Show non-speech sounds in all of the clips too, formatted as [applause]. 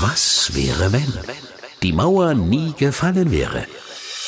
Was wäre, wenn die Mauer nie gefallen wäre?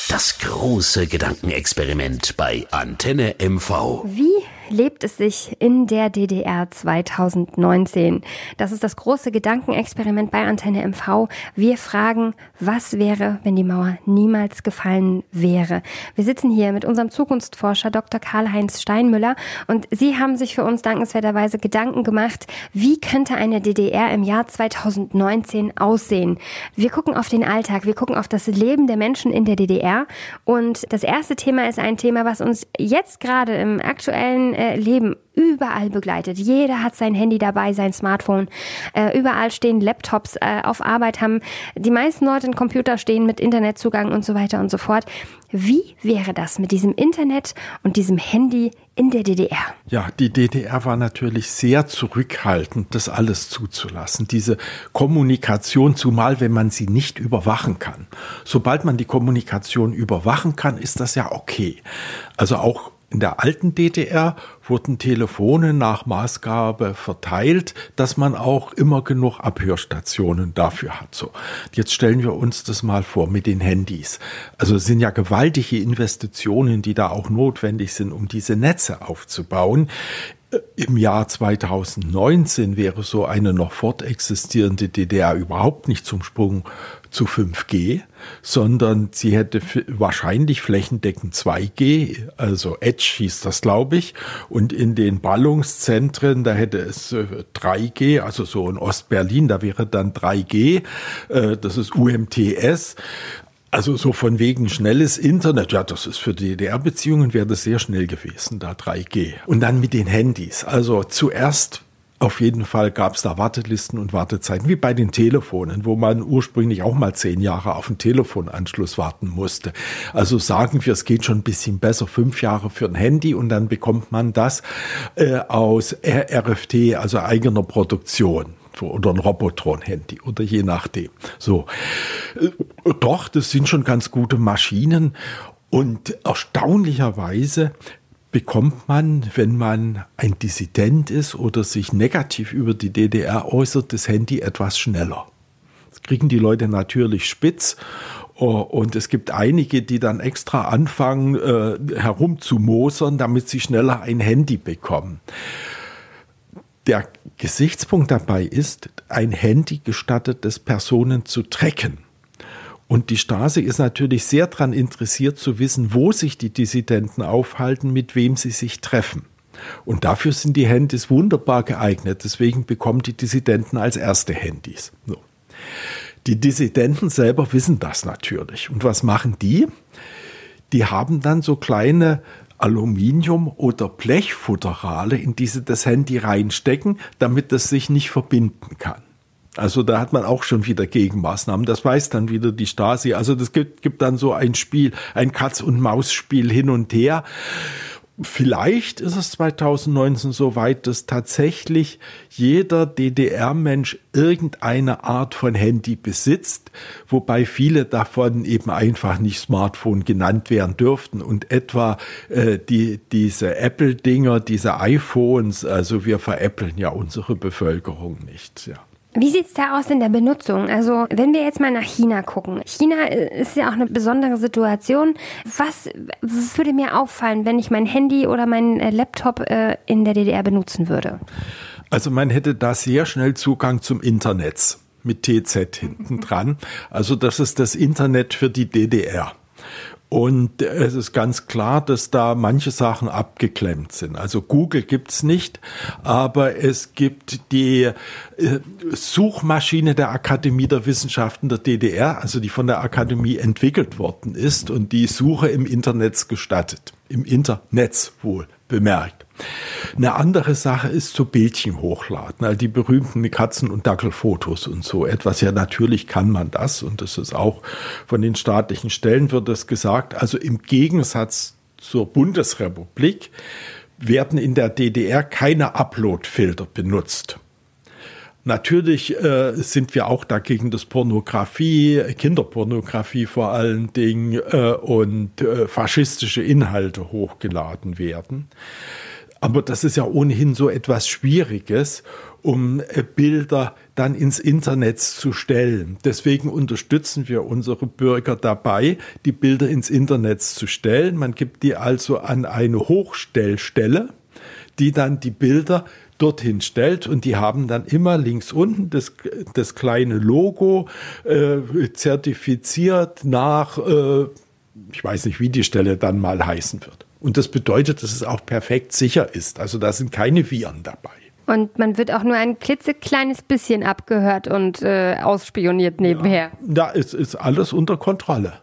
Das große Gedankenexperiment bei Antenne MV. Wie lebt es sich in der DDR 2019? Das ist das große Gedankenexperiment bei Antenne MV. Wir fragen, was wäre, wenn die Mauer niemals gefallen wäre? Wir sitzen hier mit unserem Zukunftsforscher Dr. Karl-Heinz Steinmüller und Sie haben sich für uns dankenswerterweise Gedanken gemacht, wie könnte eine DDR im Jahr 2019 aussehen? Wir gucken auf den Alltag, wir gucken auf das Leben der Menschen in der DDR und das erste Thema ist ein Thema, was uns jetzt gerade im aktuellen äh, Leben überall begleitet. Jeder hat sein Handy dabei, sein Smartphone. Äh, überall stehen Laptops. Äh, auf Arbeit haben die meisten Leute einen Computer stehen mit Internetzugang und so weiter und so fort. Wie wäre das mit diesem Internet und diesem Handy in der DDR? Ja, die DDR war natürlich sehr zurückhaltend, das alles zuzulassen. Diese Kommunikation, zumal wenn man sie nicht überwachen kann. Sobald man die Kommunikation überwachen kann, ist das ja okay. Also auch in der alten DDR wurden Telefone nach Maßgabe verteilt, dass man auch immer genug Abhörstationen dafür hat. So, jetzt stellen wir uns das mal vor mit den Handys. Also es sind ja gewaltige Investitionen, die da auch notwendig sind, um diese Netze aufzubauen. Im Jahr 2019 wäre so eine noch fortexistierende DDR überhaupt nicht zum Sprung zu 5G, sondern sie hätte wahrscheinlich flächendeckend 2G, also Edge hieß das, glaube ich. Und in den Ballungszentren, da hätte es 3G, äh, also so in Ostberlin, da wäre dann 3G, äh, das ist UMTS. Also so von wegen schnelles Internet, ja, das ist für DDR-Beziehungen wäre das sehr schnell gewesen, da 3G. Und dann mit den Handys. Also zuerst auf jeden Fall gab es da Wartelisten und Wartezeiten, wie bei den Telefonen, wo man ursprünglich auch mal zehn Jahre auf einen Telefonanschluss warten musste. Also sagen wir, es geht schon ein bisschen besser, fünf Jahre für ein Handy und dann bekommt man das äh, aus RFT, also eigener Produktion oder ein Robotron-Handy oder je nachdem. So, äh, doch, das sind schon ganz gute Maschinen und erstaunlicherweise bekommt man, wenn man ein Dissident ist oder sich negativ über die DDR äußert, das Handy etwas schneller. Das kriegen die Leute natürlich spitz. Oh, und es gibt einige, die dann extra anfangen, äh, herumzumosern, damit sie schneller ein Handy bekommen. Der Gesichtspunkt dabei ist, ein Handy gestattet es Personen zu tracken. Und die Stasi ist natürlich sehr daran interessiert zu wissen, wo sich die Dissidenten aufhalten, mit wem sie sich treffen. Und dafür sind die Handys wunderbar geeignet. Deswegen bekommen die Dissidenten als erste Handys. So. Die Dissidenten selber wissen das natürlich. Und was machen die? Die haben dann so kleine Aluminium- oder Blechfutterale, in die sie das Handy reinstecken, damit es sich nicht verbinden kann. Also da hat man auch schon wieder Gegenmaßnahmen. Das weiß dann wieder die Stasi. Also das gibt, gibt dann so ein Spiel, ein Katz-und-Maus-Spiel hin und her. Vielleicht ist es 2019 so weit, dass tatsächlich jeder DDR-Mensch irgendeine Art von Handy besitzt, wobei viele davon eben einfach nicht Smartphone genannt werden dürften. Und etwa äh, die, diese Apple-Dinger, diese iPhones, also wir veräppeln ja unsere Bevölkerung nicht. Ja. Wie sieht's da aus in der Benutzung? Also wenn wir jetzt mal nach China gucken. China ist ja auch eine besondere Situation. Was würde mir auffallen, wenn ich mein Handy oder meinen äh, Laptop äh, in der DDR benutzen würde? Also man hätte da sehr schnell Zugang zum Internet mit TZ hinten dran. Also das ist das Internet für die DDR. Und es ist ganz klar, dass da manche Sachen abgeklemmt sind. Also Google gibt's nicht, aber es gibt die äh, Suchmaschine der Akademie der Wissenschaften der DDR, also die von der Akademie entwickelt worden ist und die Suche im Internet gestattet. Im Internet wohl bemerkt. Eine andere Sache ist so Bildchen hochladen, also die berühmten Katzen- und Dackelfotos und so etwas. Ja, natürlich kann man das und das ist auch von den staatlichen Stellen wird das gesagt. Also im Gegensatz zur Bundesrepublik werden in der DDR keine Upload-Filter benutzt. Natürlich äh, sind wir auch dagegen, dass Pornografie, Kinderpornografie vor allen Dingen äh, und äh, faschistische Inhalte hochgeladen werden. Aber das ist ja ohnehin so etwas Schwieriges, um äh, Bilder dann ins Internet zu stellen. Deswegen unterstützen wir unsere Bürger dabei, die Bilder ins Internet zu stellen. Man gibt die also an eine Hochstellstelle, die dann die Bilder dorthin stellt und die haben dann immer links unten das, das kleine Logo äh, zertifiziert nach, äh, ich weiß nicht, wie die Stelle dann mal heißen wird. Und das bedeutet, dass es auch perfekt sicher ist. Also da sind keine Viren dabei. Und man wird auch nur ein klitzekleines bisschen abgehört und äh, ausspioniert nebenher. Ja, da ist, alles unter Kontrolle.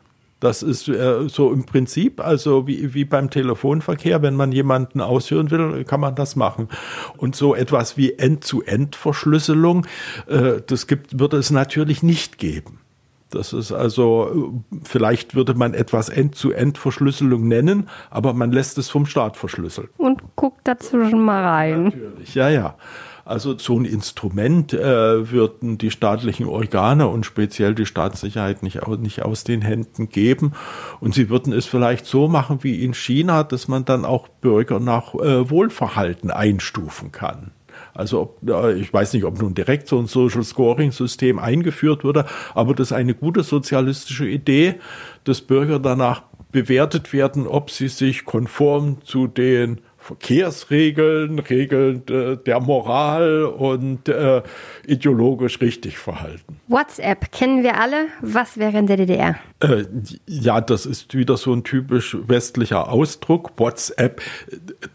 Das ist äh, so im Prinzip, also wie, wie beim Telefonverkehr, wenn man jemanden aushören will, kann man das machen. Und so etwas wie End-zu-End-Verschlüsselung, äh, das gibt, wird es natürlich nicht geben. Das ist also, vielleicht würde man etwas End-zu-End-Verschlüsselung nennen, aber man lässt es vom Staat verschlüsseln. Und guckt dazwischen mal rein. Natürlich, ja, ja. Also so ein Instrument äh, würden die staatlichen Organe und speziell die Staatssicherheit nicht, nicht aus den Händen geben. Und sie würden es vielleicht so machen wie in China, dass man dann auch Bürger nach äh, Wohlverhalten einstufen kann. Also ob, ich weiß nicht, ob nun direkt so ein Social Scoring System eingeführt wurde, aber das ist eine gute sozialistische Idee, dass Bürger danach bewertet werden, ob sie sich konform zu den Verkehrsregeln, Regeln der Moral und äh, ideologisch richtig verhalten. WhatsApp kennen wir alle. Was wäre in der DDR? Äh, ja, das ist wieder so ein typisch westlicher Ausdruck. WhatsApp,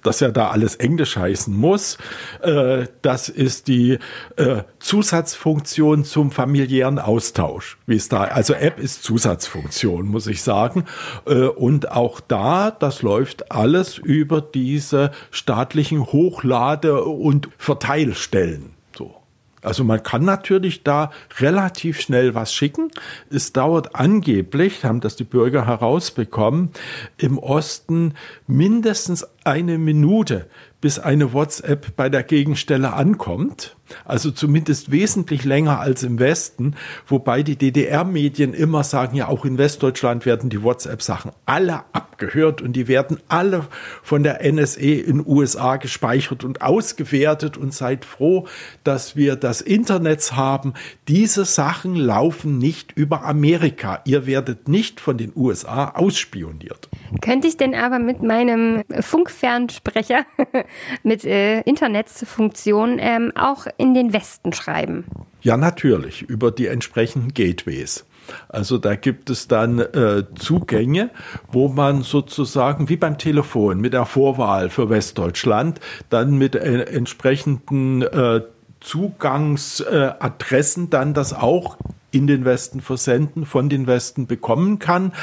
dass ja da alles Englisch heißen muss. Äh, das ist die äh, Zusatzfunktion zum familiären Austausch. Wie es da, also App ist Zusatzfunktion, muss ich sagen. Äh, und auch da, das läuft alles über diese staatlichen Hochlade- und Verteilstellen. So. Also man kann natürlich da relativ schnell was schicken. Es dauert angeblich, haben das die Bürger herausbekommen, im Osten mindestens eine Minute, bis eine WhatsApp bei der Gegenstelle ankommt. Also zumindest wesentlich länger als im Westen, wobei die DDR-Medien immer sagen, ja, auch in Westdeutschland werden die WhatsApp-Sachen alle abgehört und die werden alle von der NSA in USA gespeichert und ausgewertet und seid froh, dass wir das Internet haben. Diese Sachen laufen nicht über Amerika. Ihr werdet nicht von den USA ausspioniert. Könnte ich denn aber mit meinem Funkfernsprecher [laughs] mit äh, Internetsfunktion ähm, auch in den Westen schreiben? Ja, natürlich, über die entsprechenden Gateways. Also da gibt es dann äh, Zugänge, wo man sozusagen wie beim Telefon mit der Vorwahl für Westdeutschland dann mit äh, entsprechenden äh, Zugangsadressen dann das auch in den Westen versenden, von den Westen bekommen kann.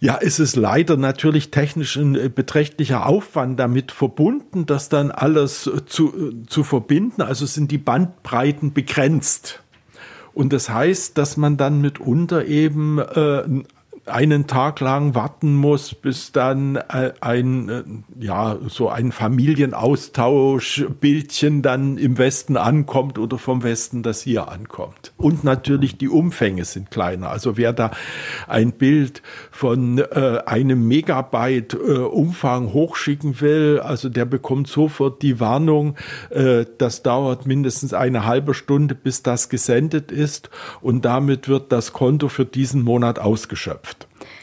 Ja, ist es leider natürlich technisch ein äh, beträchtlicher Aufwand damit verbunden, das dann alles äh, zu, äh, zu verbinden. Also sind die Bandbreiten begrenzt. Und das heißt, dass man dann mitunter eben äh, einen Tag lang warten muss, bis dann äh, ein, äh, ja, so ein Familienaustauschbildchen dann im Westen ankommt oder vom Westen das hier ankommt. Und natürlich die Umfänge sind kleiner. Also wer da ein Bild von äh, einem Megabyte äh, Umfang hochschicken will, also der bekommt sofort die Warnung, äh, das dauert mindestens eine halbe Stunde, bis das gesendet ist und damit wird das Konto für diesen Monat ausgeschöpft.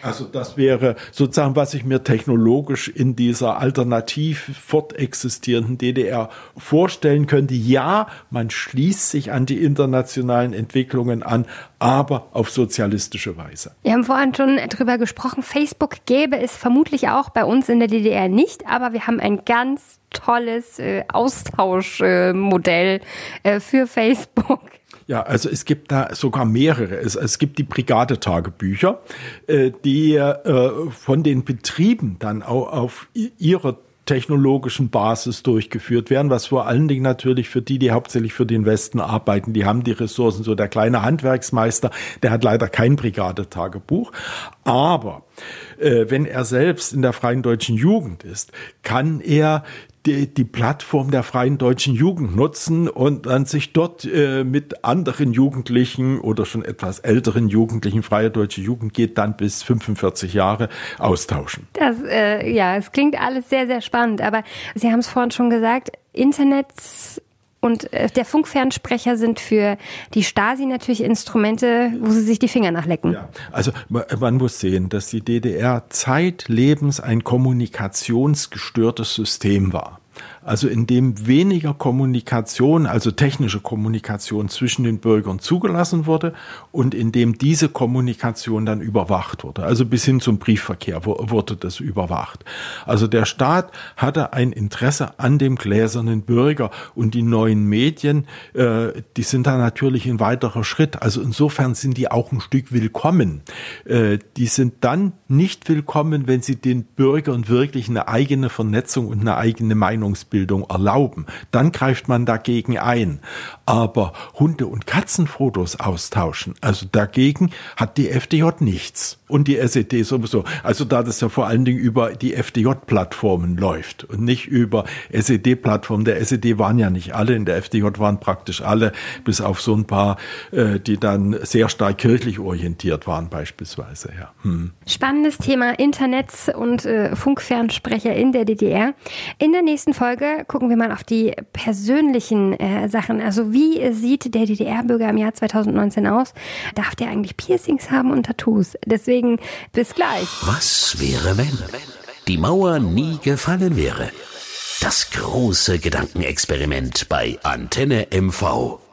Also das wäre sozusagen, was ich mir technologisch in dieser alternativ fortexistierenden DDR vorstellen könnte. Ja, man schließt sich an die internationalen Entwicklungen an, aber auf sozialistische Weise. Wir haben vorhin schon drüber gesprochen, Facebook gäbe es vermutlich auch bei uns in der DDR nicht, aber wir haben ein ganz tolles äh, Austauschmodell äh, für Facebook. Ja, also es gibt da sogar mehrere. Es, es gibt die Brigadetagebücher, äh, die äh, von den Betrieben dann auch auf ihrer technologischen Basis durchgeführt werden, was vor allen Dingen natürlich für die, die hauptsächlich für den Westen arbeiten, die haben die Ressourcen. So der kleine Handwerksmeister, der hat leider kein Brigadetagebuch. Aber äh, wenn er selbst in der Freien Deutschen Jugend ist, kann er die, die Plattform der Freien Deutschen Jugend nutzen und dann sich dort äh, mit anderen Jugendlichen oder schon etwas älteren Jugendlichen, Freie Deutsche Jugend geht dann bis 45 Jahre, austauschen. Das, äh, ja, es klingt alles sehr, sehr spannend, aber Sie haben es vorhin schon gesagt, Internet und äh, der Funkfernsprecher sind für die Stasi natürlich Instrumente, wo sie sich die Finger nachlecken. Ja, also man muss sehen, dass die DDR zeitlebens ein kommunikationsgestörtes System war also in dem weniger Kommunikation, also technische Kommunikation zwischen den Bürgern zugelassen wurde und in dem diese Kommunikation dann überwacht wurde. Also bis hin zum Briefverkehr wurde das überwacht. Also der Staat hatte ein Interesse an dem gläsernen Bürger und die neuen Medien, äh, die sind da natürlich ein weiterer Schritt. Also insofern sind die auch ein Stück willkommen. Äh, die sind dann nicht willkommen, wenn sie den Bürgern wirklich eine eigene Vernetzung und eine eigene Meinungsbildung erlauben, dann greift man dagegen ein. Aber Hunde- und Katzenfotos austauschen, also dagegen hat die FDJ nichts. Und die SED sowieso. Also da das ja vor allen Dingen über die FDJ-Plattformen läuft und nicht über SED-Plattformen. Der SED waren ja nicht alle, in der FDJ waren praktisch alle, bis auf so ein paar, äh, die dann sehr stark kirchlich orientiert waren beispielsweise. Ja. Hm. Spannendes Thema Internet und äh, Funkfernsprecher in der DDR. In der nächsten Folge gucken wir mal auf die persönlichen äh, Sachen. Also wie sieht der DDR-Bürger im Jahr 2019 aus? Darf der eigentlich Piercings haben und Tattoos? Deswegen bis gleich. Was wäre, wenn die Mauer nie gefallen wäre? Das große Gedankenexperiment bei Antenne MV.